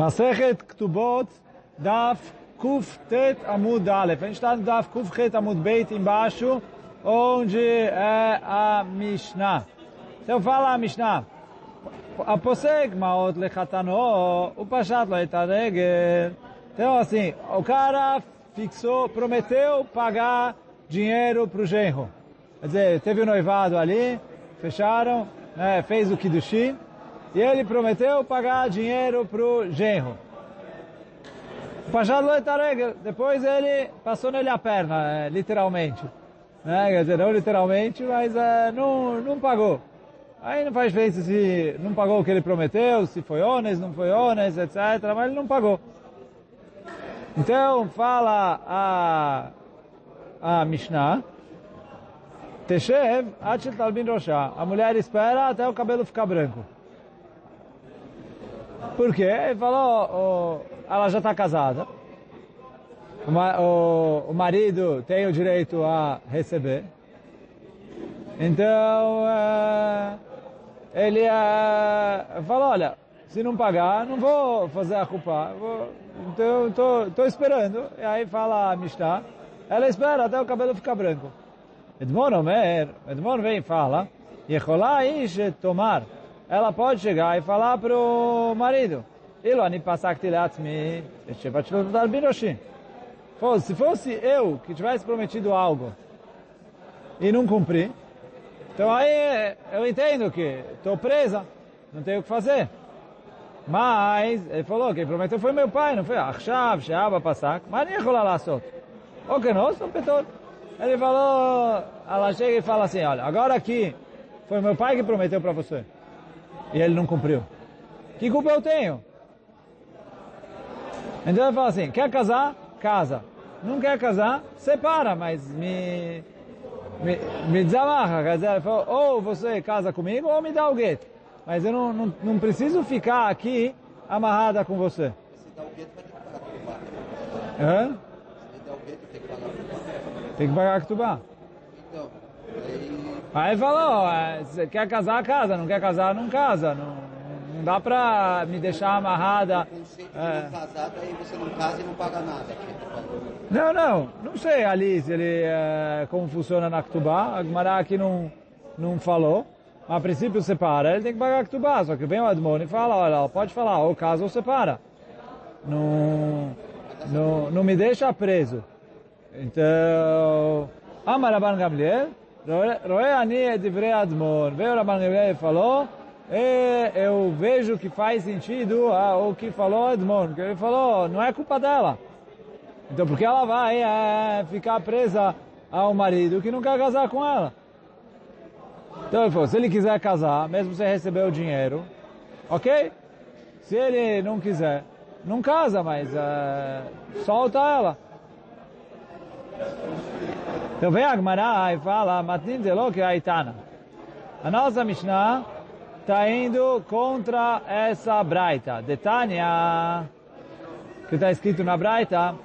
Masechet Ktubot, Daf Kuf Tet Amud Aleph. A gente está no Daf Kuf Tet Amud Beit embaixo, onde é a Mishnah. Então fala a Mishnah. Aposeg Maot Lechatano, o Pashat Loetaregel. Então assim, o cara fixou, prometeu pagar dinheiro para o genro. Quer dizer, teve o um noivado ali, fecharam, né, fez o Kiddushim, e ele prometeu pagar dinheiro para o genro. O Pajad Loetareg, depois ele passou nele a perna, é, literalmente. Né? Quer dizer, não literalmente, mas é, não, não pagou. Aí não faz diferença se não pagou o que ele prometeu, se foi honesto, não foi honesto, etc. Mas ele não pagou. Então, fala a, a Mishnah, Teshev, Achil Talbin Roshá. A mulher espera até o cabelo ficar branco. Por quê? Ele falou, oh, ela já está casada. O, marido tem o direito a receber. Então, uh, ele uh, falou, olha, se não pagar, não vou fazer a culpa. Vou, então, estou esperando. E aí fala a Mishnah, ela espera até o cabelo ficar branco. Edmon Omer, Edmon vem e fala, Yecholá ish tomar ela pode chegar e falar para o marido, se fosse eu que tivesse prometido algo e não cumpri, então aí eu entendo que estou presa, não tenho o que fazer. Mas, ele falou, quem prometeu foi meu pai, não foi? Achshav, Sheaba, Pasak, mas nem rolar lá solto. O que sou petor. Ele falou, ela chega e fala assim, olha, agora aqui foi meu pai que prometeu para você e ele não cumpriu. Que culpa eu tenho? Então ele fala assim, quer casar? Casa. Não quer casar? Separa, mas me, me, me desamarra. Quer dizer, ele falou, ou você casa comigo ou me dá o gueto. Mas eu não, não, não preciso ficar aqui amarrada com você. Se dá o gueto, vai ter que pagar Ktubá. Hã? Se dá o gueto, tem que pagar Ktubá. Tem que pagar. Então, aí... Falou, se quer casar, casa. Não quer casar, não casa. Não, não dá pra me deixar amarrada. O conceito de É. não você não casa e não paga nada. Não, não. Não sei ali se ele, é, como funciona na Ktubá. A Gemara aqui não, não falou. A princípio separa, ele tem que pagar Ktubá. Só que vem o Admon e fala, olha, ela pode falar, ou casa ou separa. Não, não, não me deixa preso. Então, Amar Rabban Gamliel, Roe ani divrei Admon. Veio Rabban Gamliel e falou, eu vejo que faz sentido ah, o que falou Admon. Que ele falou, não é culpa dela. Então, porque ela vai é, ficar presa ao marido que não quer casar com ela. Então, ele falou, se ele quiser casar, mesmo sem receber o dinheiro, ok? Se ele não quiser, não casa, mas é, solta ela. Então vem a Gemara e fala, Matin zelo que aitana. A nossa Mishnah está indo contra essa braita. Detania, que está escrito na braita,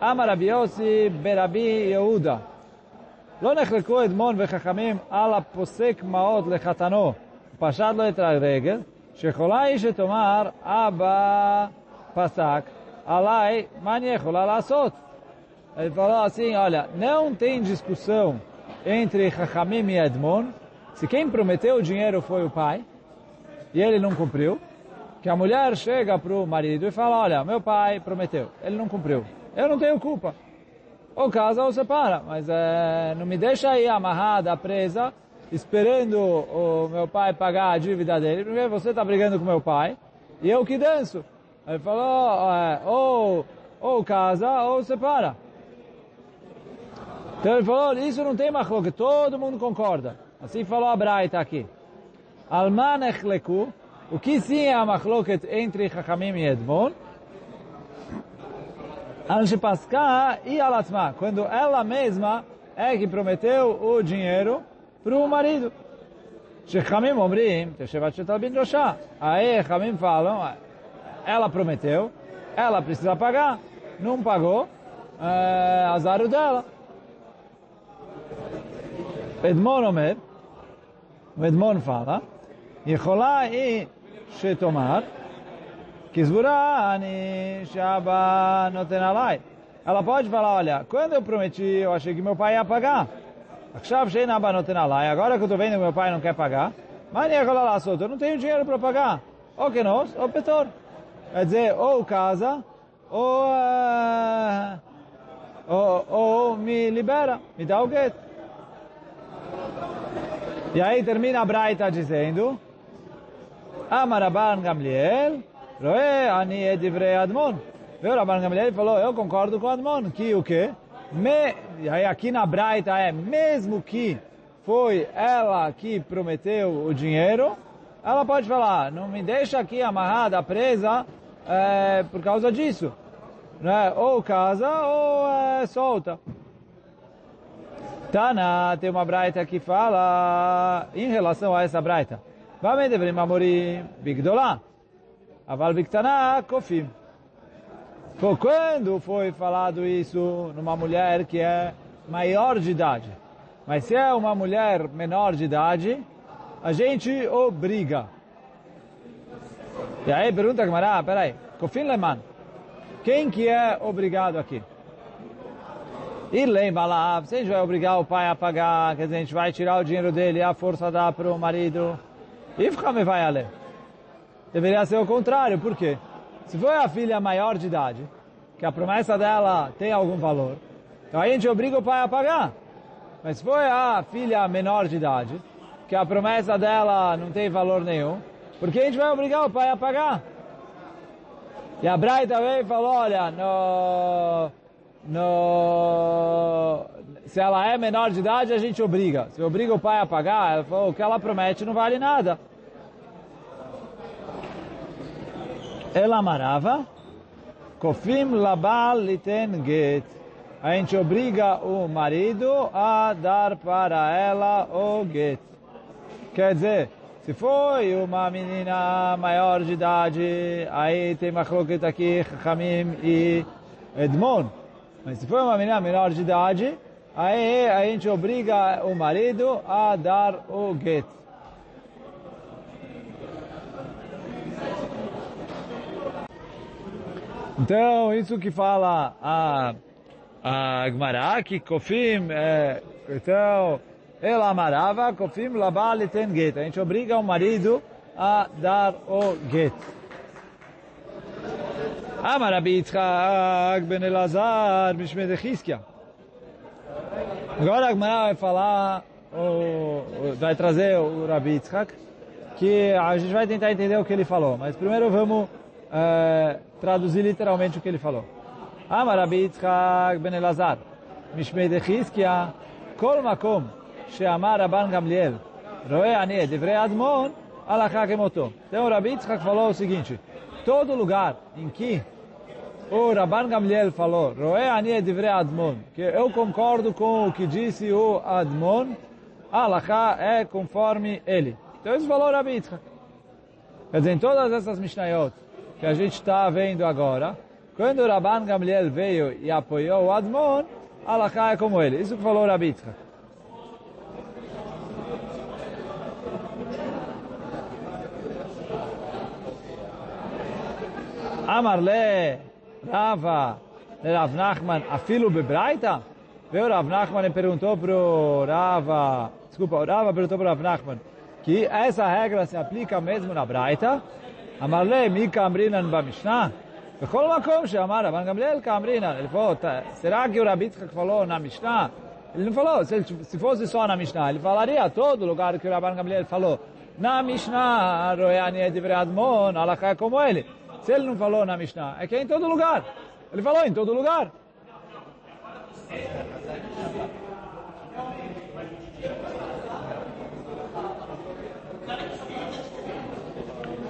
Amar Rabi Yossi berabi Yehuda. לא נחלקו אדמון וחכמים על הפוסק מעות לחתנו, פשט לו את הרגל, שיכולה היא שתאמר, אבא פסק, עליי, מה אני יכולה לעשות? Ele falou assim, olha, não tem discussão entre Chachamim e Edmon, se quem prometeu o dinheiro foi o pai, e ele não cumpriu, que a mulher chega para o marido e fala, olha, meu pai prometeu, ele não cumpriu, eu não tenho culpa. Ou casa ou separa, mas é, não me deixa aí amarrada, presa, esperando o meu pai pagar a dívida dele, porque você está brigando com meu pai, e eu que danço. Ele falou, é, ou, ou casa ou separa. Então ele falou, isso não tem machloket, todo mundo concorda. Assim falou a Braita aqui. Alman echleku, o que sim é a machloket entre Chachamim e Edmon, Anshipaska e Alatma, quando ela mesma é que prometeu o dinheiro para o marido. Shechamim omrim, Teshevat Shetabin Roshá. Aí Chamim falam, ela prometeu, ela precisa pagar, não pagou, é azar o dela. Edmon Omer, o Edmon fala, יכולה היא שתאמר, Kizburani Shaba Notenalai. Ela pode falar, olha, quando eu prometi, eu achei que meu pai ia pagar. Akshav Sheina Banotenalai. Agora que eu estou vendo que meu pai não quer pagar, mas lá, eu não tenho dinheiro para pagar. Ou que nós, ou petor. Quer dizer, ou casa, ou, uh, ou, ou me libera, me dá o gueto. E aí termina a Braita dizendo, Amaraban Gamliel, Roe ani edivrei Admon. Viu, Rabban Gamliel falou, eu concordo com Admon, que o quê? Me, e aí aqui na Braita é, mesmo que foi ela que prometeu o dinheiro, ela pode falar, não me deixa aqui amarrada, presa, é, por causa disso. Né? Ou casa ou é, solta. Tana, tem uma braita que fala em relação a essa braita. Vame devrim amorim bigdolá. Aval bigtaná kofim. Quando foi falado isso numa mulher que é maior de idade. Mas se é uma mulher menor de idade, a gente obriga. E aí pergunta a Gamara, peraí, Kofim Leman, quem que é obrigado aqui? E lembra lá, se a gente vai obrigar o pai a pagar, quer dizer, a gente vai tirar o dinheiro dele a força dá para o marido. E ficar me vai ler. Deveria ser o contrário, por quê? Se for a filha maior de idade, que a promessa dela tem algum valor, então a gente obriga o pai a pagar. Mas se for a filha menor de idade, que a promessa dela não tem valor nenhum, porque a gente vai obrigar o pai a pagar. E a Braita veio e falou, olha, no, no, se ela é menor de idade, a gente obriga. Se obriga o pai a pagar, ela o que ela promete não vale nada. Ela amarava, Kofim labal liten get. A gente obriga o marido a dar para ela o get. Quer dizer, se foi uma menina maior de idade, aí tem machloket aqui, Chachamim e Edmon. Mas se foi uma menina menor de idade, aí a gente obriga o marido a dar o get. Então, isso que fala a, a que Kofim, é, então, ela amarava, Kofim labal tem get. A gente obriga o marido a dar o get. Amar Rabi Yitzchak ben Elazar, Mishmed Echizkia. Agora a Gmará vai falar, o, vai trazer o Rabi Yitzchak, que a gente vai tentar entender o que ele falou. Mas primeiro vamos é, traduzir literalmente o que ele falou. Amar Rabbi Yitzchak ben Elazar, Mishmei Dechizkia, Kol Makom, Sheamar Rabban Gamliel, Roe Ane, Devrei Admon, Alachá Kemoto. Então o Rabbi Yitzchak falou o seguinte, todo lugar em que o Rabban Gamliel falou, Roe Ane, Devrei Admon, que eu concordo com o que disse o Admon, Alachá é conforme ele. Então isso falou o Rabbi Yitzchak. Quer dizer, em todas essas Mishnayot, que a gente está vendo agora, quando o Rabban Gamliel veio e apoiou o Admon, Alaká é como ele. Isso que falou Rabi. Amarle, Rava, Rav Nachman, afilo bebraita? Veio Rav Nachman e perguntou para o Rava, desculpa, o Rava perguntou para o Rav Nachman, que essa regra se aplica mesmo na Braita, אמר להם, מי כאמרינן במשנה? בכל מקום שאמר רבן גמליאל כאמרינן. Ele falou, será que o Rabi Yitzchak falou na Mishnah? Ele não falou, se, ele, se fosse só na Mishnah, ele falaria todo lugar que o Rabban Gamliel falou. Na Mishnah, Royani é de Admon, Alaká é como ele. Se ele não falou na Mishnah, é que é em todo lugar. Ele falou em todo lugar.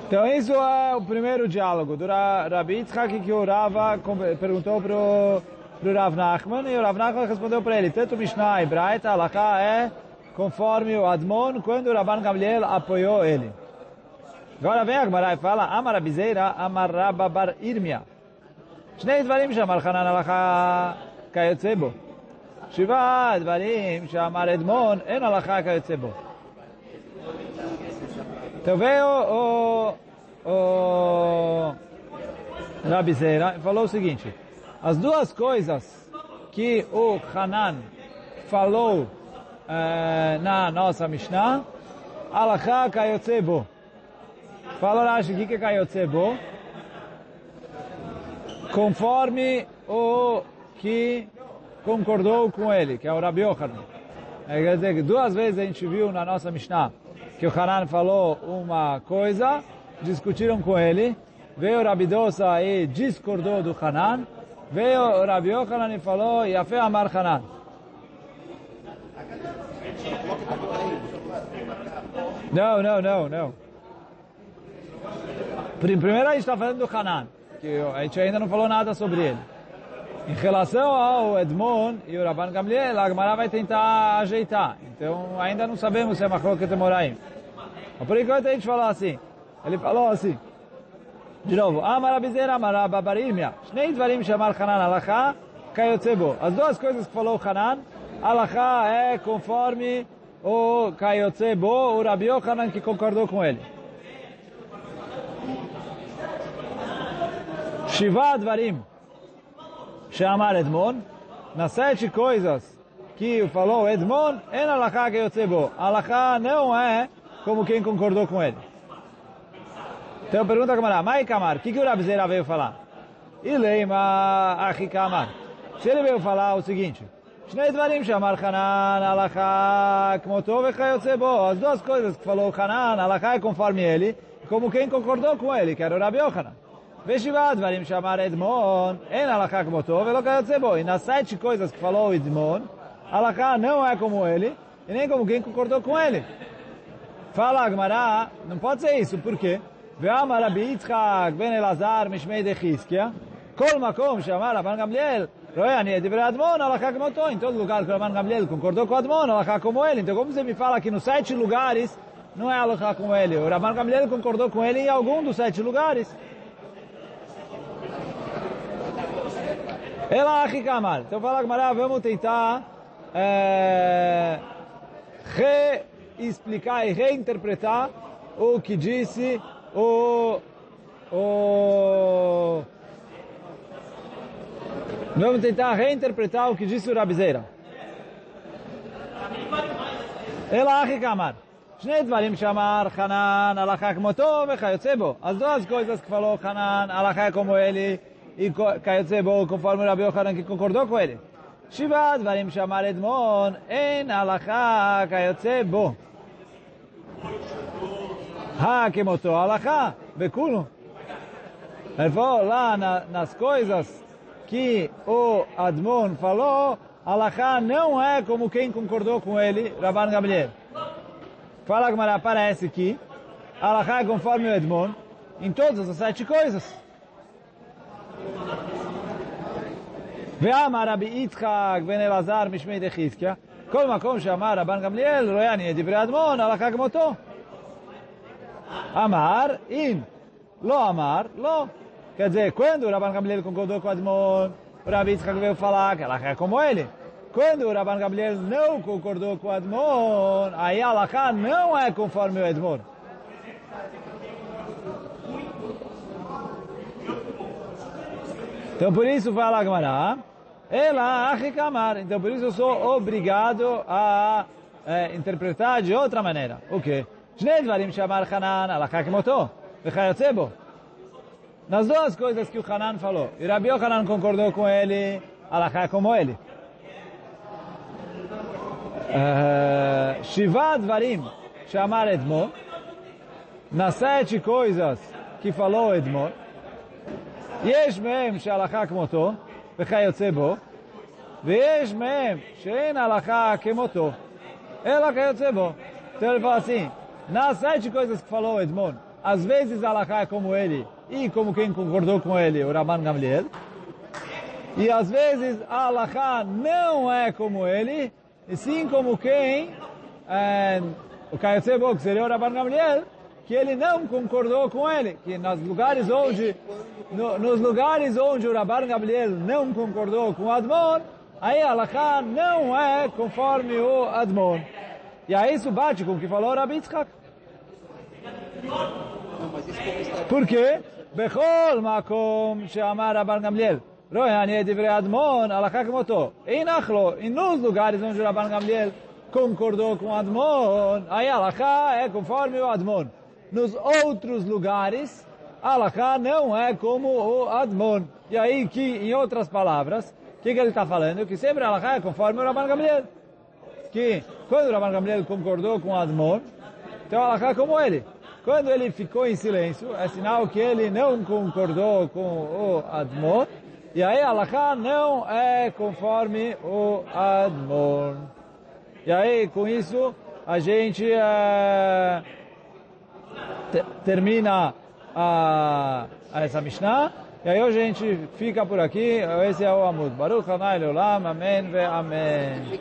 Então isso é o primeiro diálogo do Rabi Yitzhak que o Rava perguntou para o Rav Nachman e o Rav Nachman respondeu para ele, tanto Mishnah e Braita, Alaká é conforme o Admon quando o Rabban Gamliel apoiou ele. Agora vem a Gemara e fala, Amar Abizeira, Amar Rabba Bar Irmia. שני דברים שאמר חנן הלכה כיוצא בו. שבעה דברים שאמר אדמון, אין הלכה כיוצא בו. Então veio o, o, Rabizeira e falou o seguinte, as duas coisas que o Hanan falou eh, na nossa Mishnah, Alachá Kayotzebo. Fala Rashi, o que é Kayotzebo? Conforme o que concordou com ele, que é o Rabi Yochanan. É, quer dizer que duas vezes a gente viu na nossa Mishnah que o Hanan falou uma coisa, discutiram com ele, veio o Rabi Dosa e discordou do Hanan, veio o Rabi Yochanan e falou, Yafé Amar Hanan. Não, não, não, não. Primeiro a gente está falando do Hanan, que a gente ainda não falou nada sobre ele. Em relação ao Edmond e o Rabban Gamliel, a Gemara vai tentar ajeitar. Então, ainda não sabemos se é Machloket Moraim. Mas por enquanto a gente falou assim. Ele falou assim. De novo, Amar Abizer, Amar Ababarimia. Shnei Dvarim Shamar Hanan Alacha, Kayotzebo. As duas coisas que falou Hanan, Alacha é conforme o Kayotzebo, o Rabi Yochanan que concordou com ele. Shiva Dvarim. Shamar Edmon, nas sete coisas que falou Edmon, en alachá que yotzebo. Alachá não é como quem concordou com ele. Então pergunta a Kamara, Mai Kamar, o que, que o Rabzeira veio falar? Ileima Achi Kamar. Se ele veio falar o seguinte, Shnei Dvarim Shamar Hanan alachá kmoto vechayotzebo. As duas coisas que falou Hanan, alachá é conforme ele, como quem concordou com ele, que era o Rabi Yochanan. ושבעה דברים שאמר אדמון, אין הלכה כמותו ולא כיוצא בו. E nas sete coisas que falou Edmon, a הלכה não é como ele, e nem como quem concordou com ele. Fala Agmará, não pode ser isso, por quê? ואמר רבי יצחק בן אלעזר משמי דחזקיה, כל מקום שאמר רבן גמליאל, רואה אני את דברי אדמון, הלכה כמותו. Em todo lugar que o Rabban Gamliel concordou com Admon, halaká como ele. Então como você me fala que nos sete lugares não é halaká como ele? O Rabban Gamliel concordou com ele em algum dos sete lugares. Ela Achikamar. Então fala Gmará, vamos tentar é, reexplicar e reinterpretar o que disse o, o Vamos tentar reinterpretar o que disse o Rabizeira. Ela Achikamar. שני דברים שאמר חנן, הלכה כמותו וכיוצא בו. אז duas coisas que falou חנן, הלכה como ele, e Kayotzebo, conforme o Rabi Yohanan que concordou com ele. Shivad varim shamar edmon en alacha Kayotzebo. Ha kemoto alacha beculo. Ele falou lá na, nas coisas que o Admon falou, Alachá não é como quem concordou com ele, Rabban Gabriel. Fala ele, parece que Alachá é conforme o Edmon em todas as sete coisas. ואמר רבי יצחק בן אלעזר משמי דחזקיה, כל מקום שאמר רבן גמליאל, רואה אני את דברי אדמון, הלכה כמותו. אמר, אם לא אמר, לא. Quer dizer, quando o Rabban Gamliel concordou com o Admon, o Rabi Yitzchak veio falar que ela é como ele. Quando o Rabban Gamliel não concordou com o Admon, aí a Alaká não é conforme o Edmon. Então por isso fala Agmará, ela recamar. Então por isso eu sou obrigado a é, interpretar de outra maneira. O quê? Shnei dvarim shamar Hanan alakakimoto vechayotebo. Nas duas coisas que o Hanan falou, e Rabi Hanan concordou com ele, alakak como ele. É, Shiva dvarim chamar Edmo. Nas sete coisas que falou Edmo, יש מהם שהלכה כמותו, וכיוצא בו, ויש מהם שאין הלכה כמותו, אלא כיוצא בו. Então ele fala assim, nas sete coisas que falou Edmon, às vezes a Alaká é como ele, e como quem concordou com ele, o Raman Gamliel. E às vezes a Alaká não é como ele, e sim como quem, é, o Kayetsebo, que seria o Raban Gamliel, que ele não concordou com ele, que nos lugares onde, no, nos lugares onde o Raban Gamliel não concordou com o Admon, aí a Alaká não é conforme o Admon. E aí isso bate com o que falou o Rabi Yitzchak. Não, mas isso como está Por quê? בכל מקום שאמר רבן גמליאל, לא יענה את דברי אדמון, הלכה כמותו. אין אחלו, em nos lugares onde o Rabban Gamliel concordou com Admon, aí a Alaká nos outros lugares, a Alaká não é como o Admon. E aí, que, em outras palavras, o que, que ele está falando? Que sempre a Alaká é conforme o Rabban Gamliel. Que quando o Rabban Gamliel concordou com o Admon, então a Alaká é como ele. Quando ele ficou em silêncio, é sinal que ele não concordou com o Admon, e aí a Alaká não é conforme o Admon. E aí, com isso, a gente te, termina a, a essa Mishnah. E aí hoje a gente fica por aqui. Esse é o Amud. Baruch Hanai Leolam. Amém ve Amém.